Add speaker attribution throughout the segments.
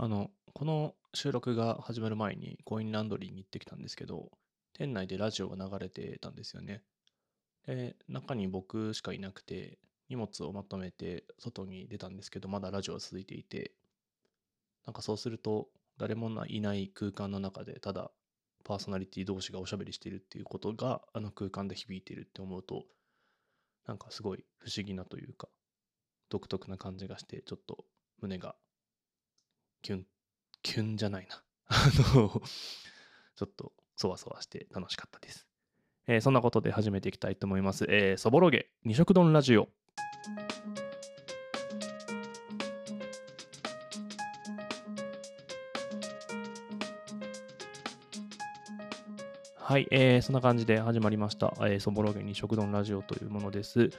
Speaker 1: あの、この収録が始まる前にコインランドリーに行ってきたんですけど、店内でラジオが流れてたんですよね。で、中に僕しかいなくて、荷物をまとめて外に出たんですけど、まだラジオは続いていて、なんかそうすると、誰もいない空間の中で、ただパーソナリティ同士がおしゃべりしてるっていうことが、あの空間で響いてるって思うと、なんかすごい不思議なというか、独特な感じがして、ちょっと胸がキュン、キュンじゃないな。あの、ちょっとそわそわして楽しかったです。えー、そんなことで始めていきたいと思います。えー、そぼろげ二色丼ラジオ。はい、えー、そんな感じで始まりました、えー、そぼろげに食丼ラジオというものです、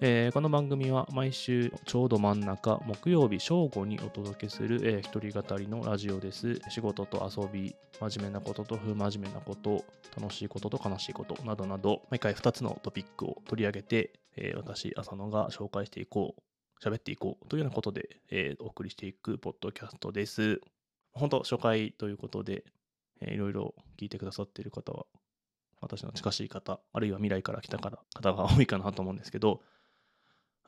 Speaker 1: えー、この番組は毎週ちょうど真ん中、木曜日正午にお届けする、えー、一人語りのラジオです。仕事と遊び、真面目なことと不真面目なこと、楽しいことと悲しいことなどなど、毎回2つのトピックを取り上げて、えー、私、浅野が紹介していこう、喋っていこうというようなことで、えー、お送りしていくポッドキャストです。本当、初回ということで、えー、いろいろ聞いてくださっている方は私の近しい方、あるいは未来から来た方が多いかなと思うんですけど、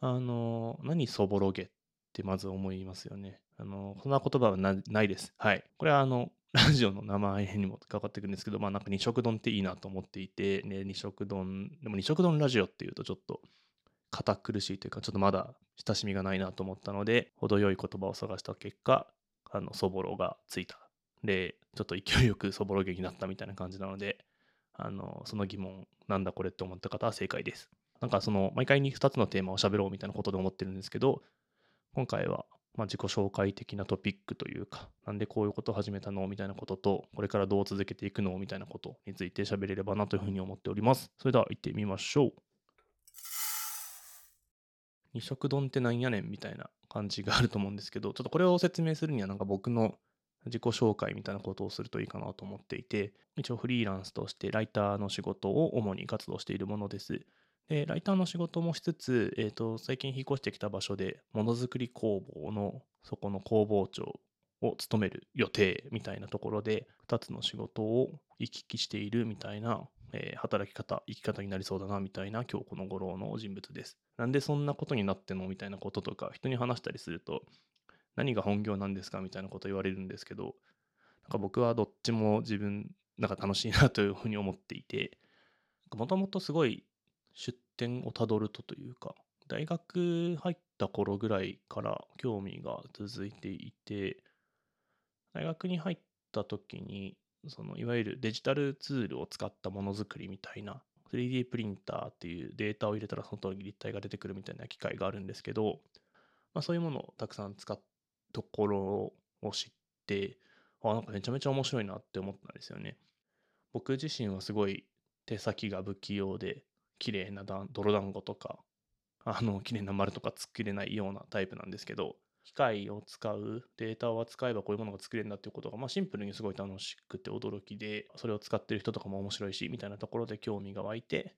Speaker 1: あの、何そぼろげってまず思いますよね。あの、そんな言葉はないです。はい。これはあの、ラジオの名前にも関わってくるんですけど、まあなんか二色丼っていいなと思っていて、ね、二色丼、でも二色丼ラジオっていうとちょっと堅苦しいというか、ちょっとまだ親しみがないなと思ったので、程よい言葉を探した結果、あの、そぼろがついた。で、ちょっと勢いよくそぼろげになったみたいな感じなので、あの、その疑問、なんだこれって思った方は正解です。なんかその、毎回に2つのテーマを喋ろうみたいなことで思ってるんですけど、今回は、ま自己紹介的なトピックというか、なんでこういうことを始めたのみたいなことと、これからどう続けていくのみたいなことについて喋れればなというふうに思っております。それでは行ってみましょう。二色丼ってなんやねんみたいな感じがあると思うんですけど、ちょっとこれを説明するにはなんか僕の自己紹介みたいなことをするといいかなと思っていて、一応フリーランスとしてライターの仕事を主に活動しているものです。で、ライターの仕事もしつつ、え、ー、と、最近引っ越してきた場所で、ものづくり工房のそこの工房長を務める予定みたいなところで、2つの仕事を行き来しているみたいな、えー、働き方、生き方になりそうだなみたいな今日この頃の人物です。なんでそんなことになってんのみたいなこととか、人に話したりすると、何が本業なんですか？みたいなこと言われるんですけど、なんか僕はどっちも自分、なんか楽しいなというふうに思っていて、もともとすごい出典をたどるとというか、大学入った頃ぐらいから興味が続いていて、大学に入った時に、そのいわゆるデジタルツールを使ったものづくりみたいな 3D プリンターっていうデータを入れたらその通り立体が出てくるみたいな機械があるんですけど、まあ、そういうものをたくさん使っところを知って、あ、なんかめちゃめちゃ面白いなって思ったんですよね。僕自身はすごい手先が不器用で、綺麗な泥団子とか、あの、綺麗な丸とか作れないようなタイプなんですけど、機械を使う、データを扱えばこういうものが作れるんだっていうことが、まあ、シンプルにすごい楽しくて驚きで、それを使ってる人とかも面白いし、みたいなところで興味が湧いて、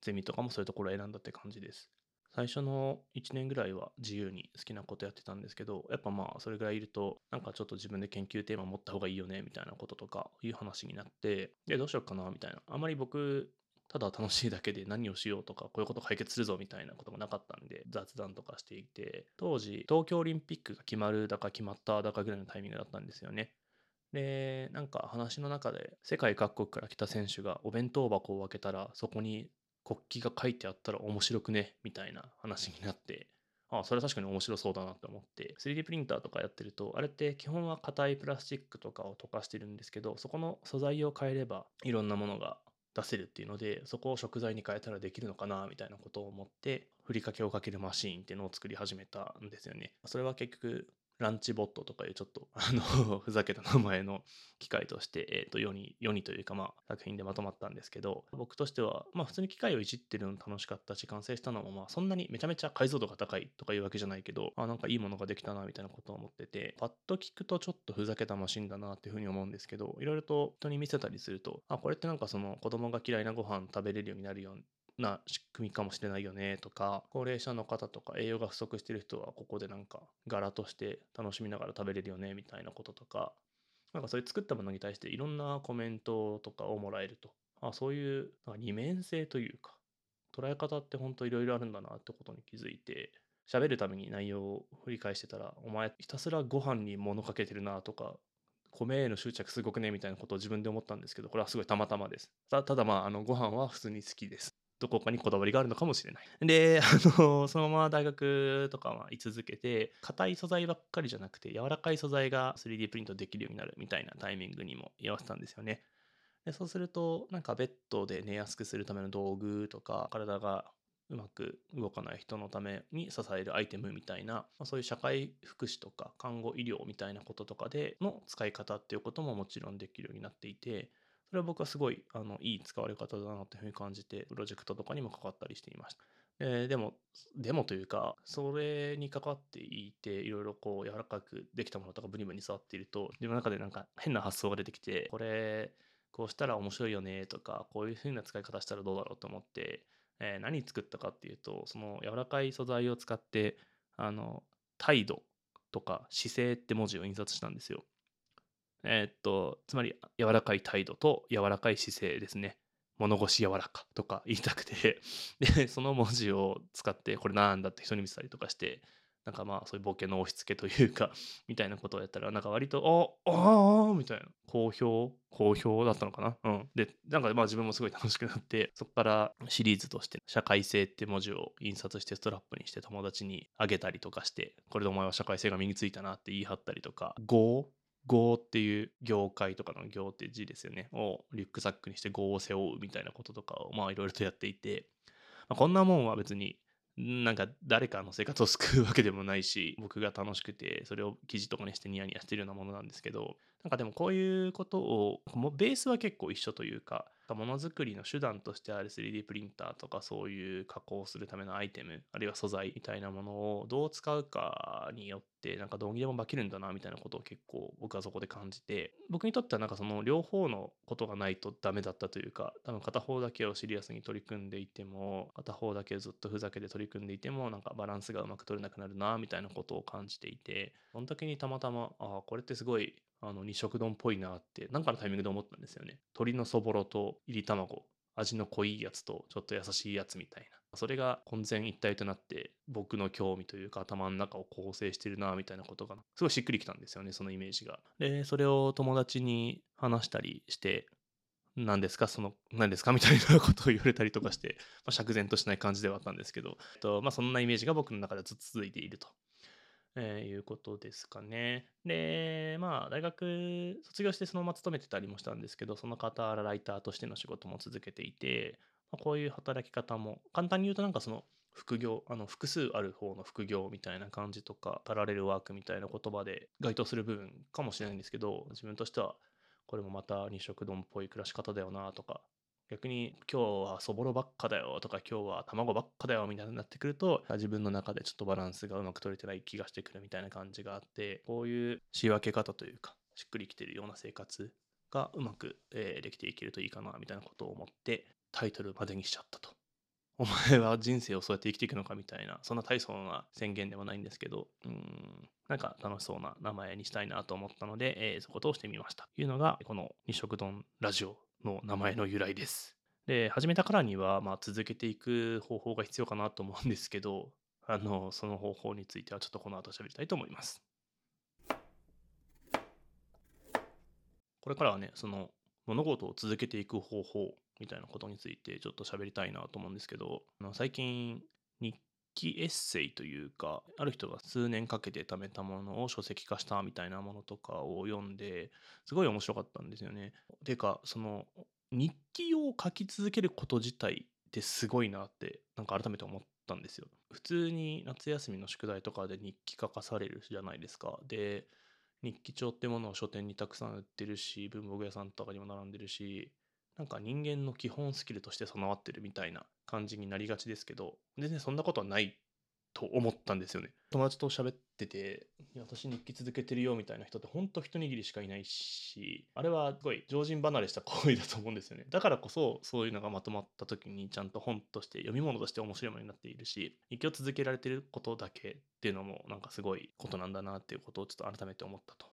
Speaker 1: ゼミとかもそういうところを選んだって感じです。最初の1年ぐらいは自由に好きなことやってたんですけど、やっぱまあそれぐらいいると、なんかちょっと自分で研究テーマ持った方がいいよね、みたいなこととかいう話になって、で、どうしようかな、みたいな。あまり僕、ただ楽しいだけで何をしようとか、こういうこと解決するぞみたいなことがなかったんで、雑談とかしていて、当時、東京オリンピックが決まるだか決まっただかぐらいのタイミングだったんですよね。で、なんか話の中で、世界各国から来た選手がお弁当箱を開けたら、そこに国旗が書いてあったら面白くね？みたいな話になって、ああ、それは確かに面白そうだなって思って、3D プリンターとかやってると、あれって基本は硬いプラスチックとかを溶かしてるんですけど、そこの素材を変えればいろんなものが出せるっていうので、そこを食材に変えたらできるのかなみたいなことを思って、ふりかけをかけるマシーンっていうのを作り始めたんですよね。それは結局ランチボットとかいうちょっと、あの ふざけた名前の機械として、えっ、と、世に、世にというか、まあ、作品でまとまったんですけど、僕としては、まあ、普通に機械をいじってるの楽しかったし、完成したのも、まあ、そんなにめちゃめちゃ解像度が高いとかいうわけじゃないけど、あ、なんかいいものができたな、みたいなことを思ってて、パッと聞くとちょっとふざけたマシンだなっていうふうに思うんですけど、いろいろと人に見せたりすると、あ、これってなんかその子供が嫌いなご飯食べれるようになるよな仕組みかもしれないよねとか高齢者の方とか栄養が不足してる人はここでなんか柄として楽しみながら食べれるよねみたいなこととかなんかそういう作ったものに対していろんなコメントとかをもらえるとあそういうなんか二面性というか捉え方って本当いろいろあるんだなってことに気づいて喋るために内容を振り返してたらお前ひたすらご飯に物かけてるなとか米への執着すごくねみたいなことを自分で思ったんですけどこれはすごいたまたまです。ただまああのご飯は普通に好きです。どこかにこだわりがあるのかもしれない。で、あの、そのまま大学とかは居続けて、硬い素材ばっかりじゃなくて、柔らかい素材が 3D プリントできるようになるみたいなタイミングにも居合わせたんですよね。でそうすると、なんかベッドで寝やすくするための道具とか、体がうまく動かない人のために支えるアイテムみたいな、まあ、そういう社会福祉とか看護医療みたいなこととかでの使い方っていうことももちろんできるようになっていて、それは僕はすごいあのいい使われ方だなというふうに感じて、プロジェクトとかにも関わったりしていました。えー、でも、でもというか、それに関わっていて、いろいろこう柔らかくできたものとかブニブニ触っていると、自分の中でなんか変な発想が出てきて、これ、こうしたら面白いよねとか、こういうふうな使い方したらどうだろうと思って、えー、何作ったかっていうと、その柔らかい素材を使って、あの、態度とか姿勢って文字を印刷したんですよ。えー、っと、つまり柔らかい態度と柔らかい姿勢ですね。物腰柔らかとか言いたくてで、その文字を使ってこれなんだって人に見せたりとかして、なんかまあそういうボケの押し付けというかみたいなことをやったら、なんか割と、あああみたいな、好評好評だったのかなうん。で、なんかまあ自分もすごい楽しくなって、そこからシリーズとして社会性って文字を印刷してストラップにして友達にあげたりとかして、これでお前は社会性が身についたなって言い張ったりとか、5業っていう業界とかの業って字ですよね。をリュックサックにして業を背負うみたいなこととかをまあいろいろとやっていて、まあ、こんなもんは別になんか誰かの生活を救うわけでもないし僕が楽しくてそれを記事とかにしてニヤニヤしてるようなものなんですけどなんかでもこういうことをベースは結構一緒というかものづくりの手段としてある 3D プリンターとかそういう加工するためのアイテムあるいは素材みたいなものをどう使うかによってなんかどうにでも化けるんだなみたいなことを結構僕はそこで感じて僕にとってはなんかその両方のことがないとダメだったというか多分片方だけをシリアスに取り組んでいても片方だけずっとふざけて取り組んでいてもなんかバランスがうまく取れなくなるなみたいなことを感じていてその時にたまたまああこれってすごいあの二色丼っぽいなって何かのタイミングで思ったんですよね。鶏のそぼろといり卵。味の濃いやつとちょっと優しいやつみたいな。それが混然一体となって僕の興味というか頭の中を構成してるなみたいなことがすごいしっくりきたんですよねそのイメージが。でそれを友達に話したりして何ですか？その何ですか？みたいなことを言われたりとかして、まあ、釈然としない感じではあったんですけど、とまあ、そんなイメージが僕の中でずっと続いていると。えー、いうことですかね。で、まあ、大学卒業してそのまま勤めてたりもしたんですけど、その傍らライターとしての仕事も続けていて、まあ、こういう働き方も、簡単に言うとなんかその副業、あの複数ある方の副業みたいな感じとか、パラレルワークみたいな言葉で該当する部分かもしれないんですけど、自分としてはこれもまた二色丼っぽい暮らし方だよなとか、逆に今日はそぼろばっかだよとか今日は卵ばっかだよみたいになってくると自分の中でちょっとバランスがうまく取れてない気がしてくるみたいな感じがあってこういう仕分け方というかしっくりきてるような生活がうまく、えー、できていけるといいかなみたいなことを思ってタイトルまでにしちゃったと。お前は人生をそうやって生きていくのかみたいな、そんな大層な宣言ではないんですけど、うん、なんか楽しそうな名前にしたいなと思ったので、えー、そことをしてみました。というのが、この二色丼ラジオの名前の由来です。で、始めたからには、まあ、続けていく方法が必要かなと思うんですけど、あの、その方法についてはちょっとこの後喋りたいと思います。これからはね、その物事を続けていく方法みたいなことについてちょっと喋りたいなと思うんですけど、あの最近日記エッセイというか、ある人が数年かけて貯めたものを書籍化したみたいなものとかを読んで、すごい面白かったんですよね。ていうか、その日記を書き続けること自体ってすごいなってなんか改めて思ったんですよ。普通に夏休みの宿題とかで日記書かされるじゃないですか。で日記帳ってものを書店にたくさん売ってるし文房具屋さんとかにも並んでるしなんか人間の基本スキルとして備わってるみたいな感じになりがちですけど全然そんなことはないと思ったんですよね。友達と喋ってて、いや私日記続けてるよみたいな人ってほんと一握りしかいないし、あれはすごい常人離れした行為だと思うんですよね。だからこそそういうのがまとまった時にちゃんと本として読み物として面白いものになっているし、日記を続けられてることだけっていうのもなんかすごいことなんだなっていうことをちょっと改めて思ったと。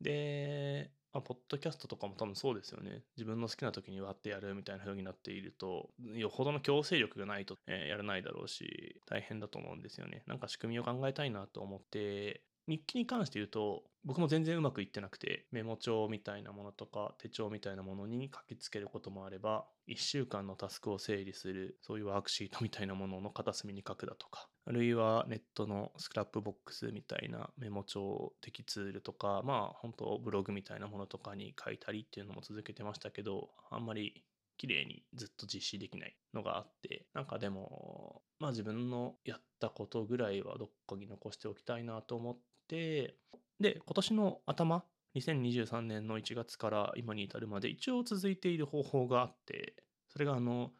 Speaker 1: で、まあ、ポッドキャストとかも多分そうですよね。自分の好きな時に割ってやるみたいな風になっていると、よほどの強制力がないと、えーやらないだろうし、大変だと思うんですよね。なんか仕組みを考えたいなと思って、日記に関して言うと、僕も全然うまくいってなくて、メモ帳みたいなものとか手帳みたいなものに書きつけることもあれば、1週間のタスクを整理する、そういうワークシートみたいなものの片隅に書くだとか、あるいはネットのスクラップボックスみたいなメモ帳的ツールとか、まあ本当ブログみたいなものとかに書いたりっていうのも続けてましたけど、あんまり綺麗にずっと実施できないのがあって、なんかでも、まあ自分のやったことぐらいはどっかに残しておきたいなと思って、で、今年の頭、2023年の1月から今に至るまで一応続いている方法があって、それがあの、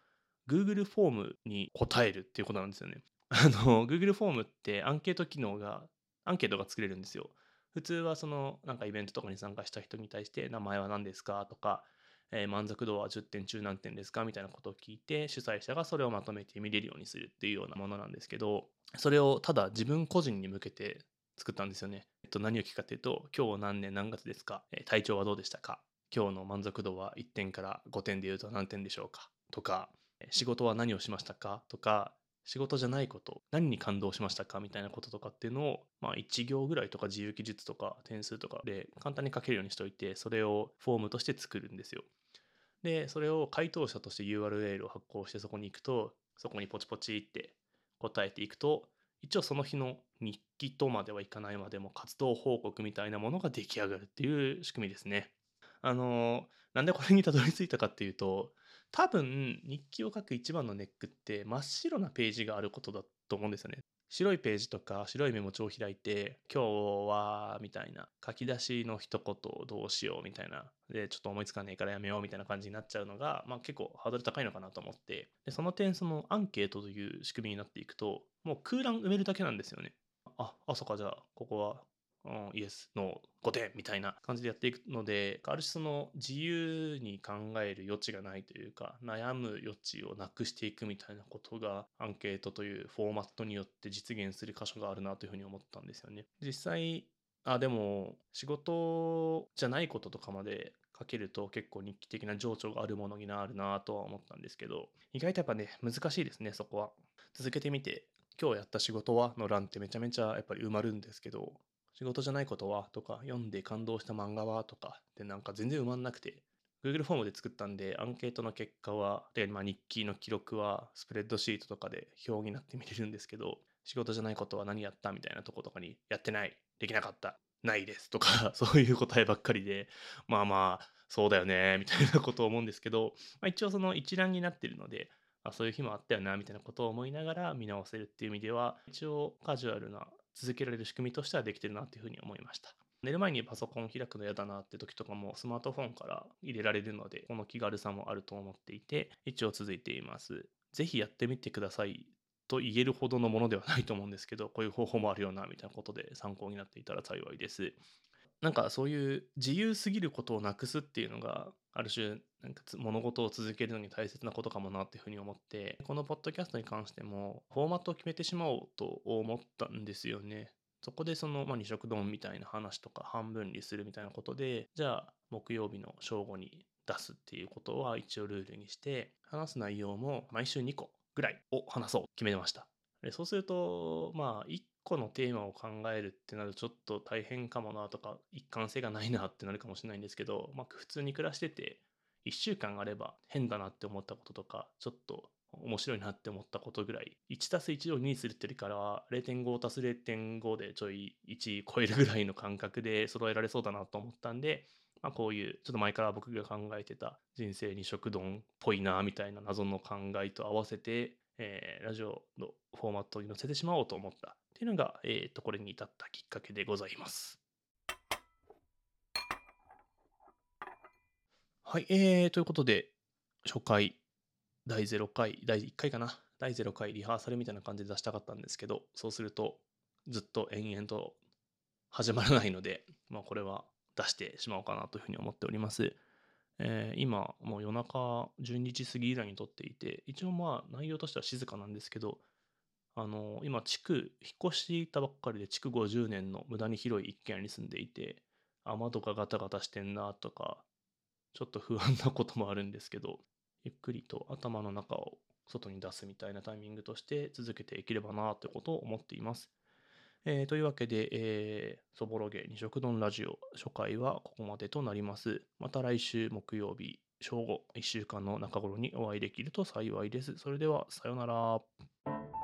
Speaker 1: Google フォームに答えるっていうことなんですよね。あの、Google フォームってアンケート機能が、アンケートが作れるんですよ。普通はその、なんかイベントとかに参加した人に対して、名前は何ですかとか、えー満足度は10点中何点ですかみたいなことを聞いて、主催者がそれをまとめて見れるようにするっていうようなものなんですけど、それをただ自分個人に向けて作ったんですよね。えっと、何を聞くかというと、今日何年何月ですか、え体調はどうでしたか？今日の満足度は1点から5点で言うと何点でしょうか？とか、仕事は何をしましたか？とか、仕事じゃないこと、何に感動しましたか？みたいなこととかっていうのを、まあ1行ぐらいとか自由記述とか点数とかで簡単に書けるようにしておいて、それをフォームとして作るんですよ。で、それを回答者として URL を発行してそこに行くと、そこにポチポチって答えていくと、一応その日の日記とまではいかないまでも活動報告みたいなものが出来上がるっていう仕組みですね。あの、なんでこれにたどり着いたかっていうと、多分日記を書く一番のネックって真っ白なページがあることだと思うんですよね。白いページとか白いメモ帳を開いて、今日はみたいな書き出しの一言をどうしようみたいな。で、ちょっと思いつかねえからやめようみたいな感じになっちゃうのが、まあ結構ハードル高いのかなと思って。で、その点そのアンケートという仕組みになっていくと、もう空欄埋めるだけなんですよね。あ、あ、そっか、じゃあ、ここは、うん、イエス、ノー、5点みたいな感じでやっていくので、ある種その自由に考える余地がないというか、悩む余地をなくしていくみたいなことが、アンケートというフォーマットによって実現する箇所があるなというふうに思ったんですよね。実際、あ、でも、仕事じゃないこととかまで書けると結構日記的な情緒があるものになるなとは思ったんですけど、意外とやっぱね、難しいですね、そこは。続けてみて、今日やった仕事は？の欄ってめちゃめちゃやっぱり埋まるんですけど、仕事じゃないことはとか、読んで感動した漫画はとかってなんか全然埋まんなくて、Google フォームで作ったんで、アンケートの結果は、で、まあ、日記の記録はスプレッドシートとかで表になって見れるんですけど、仕事じゃないことは何やったみたいなとことかに、やってない、できなかった、ないですとか、そういう答えばっかりで、まあまあ、そうだよね、みたいなことを思うんですけど、まあ、一応その一覧になってるので、あそういう日もあったよな、みたいなことを思いながら見直せるっていう意味では、一応カジュアルな続けられる仕組みとしてはできてるなっていうふうに思いました。寝る前にパソコン開くの嫌だなって時とかもスマートフォンから入れられるので、この気軽さもあると思っていて、一応続いています。ぜひやってみてくださいと言えるほどのものではないと思うんですけど、こういう方法もあるよな、みたいなことで参考になっていたら幸いです。なんかそういう自由すぎることをなくすっていうのが、ある種、なんか物事を続けるのに大切なことかもなっていうふうに思って、このポッドキャストに関しても、フォーマットを決めてしまおうと思ったんですよね。そこでその、まあ、二色丼みたいな話とか半分にするみたいなことで、じゃあ木曜日の正午に出すっていうことは一応ルールにして、話す内容も毎週2個ぐらいを話そう決めました。そうすると、まあ、1個のテーマを考えるってなるとちょっと大変かもなとか、一貫性がないなってなるかもしれないんですけど、まあ、普通に暮らしてて、1週間あれば変だなって思ったこととか、ちょっと面白いなって思ったことぐらい、1たす1を2にするってよりからは、0.5す0.5でちょい1超えるぐらいの感覚で揃えられそうだなと思ったんで、まあ、こういう、ちょっと前から僕が考えてた人生に食丼っぽいなみたいな謎の考えと合わせて、えーラジオのフォーマットに載せてしまおうと思った。っていうのが、えー、とこれに至ったきっかけでございます。はい、えー、ということで、初回、第0回、第1回かな、第0回リハーサルみたいな感じで出したかったんですけど、そうするとずっと延々と始まらないので、まあ、これは出してしまおうかなというふうに思っております。えー、今、もう夜中12時過ぎぐらいに撮っていて、一応まあ内容としては静かなんですけど、あの今、地区、引っ越したばっかりで、築50年の無駄に広い一軒家に住んでいて、雨とかガタガタしてんなとか、ちょっと不安なこともあるんですけど、ゆっくりと頭の中を外に出すみたいなタイミングとして続けていければなということを思っています。えー、というわけで、えー、そぼろげ二色丼ラジオ初回はここまでとなります。また来週木曜日正午1週間の中頃にお会いできると幸いです。それではさようなら。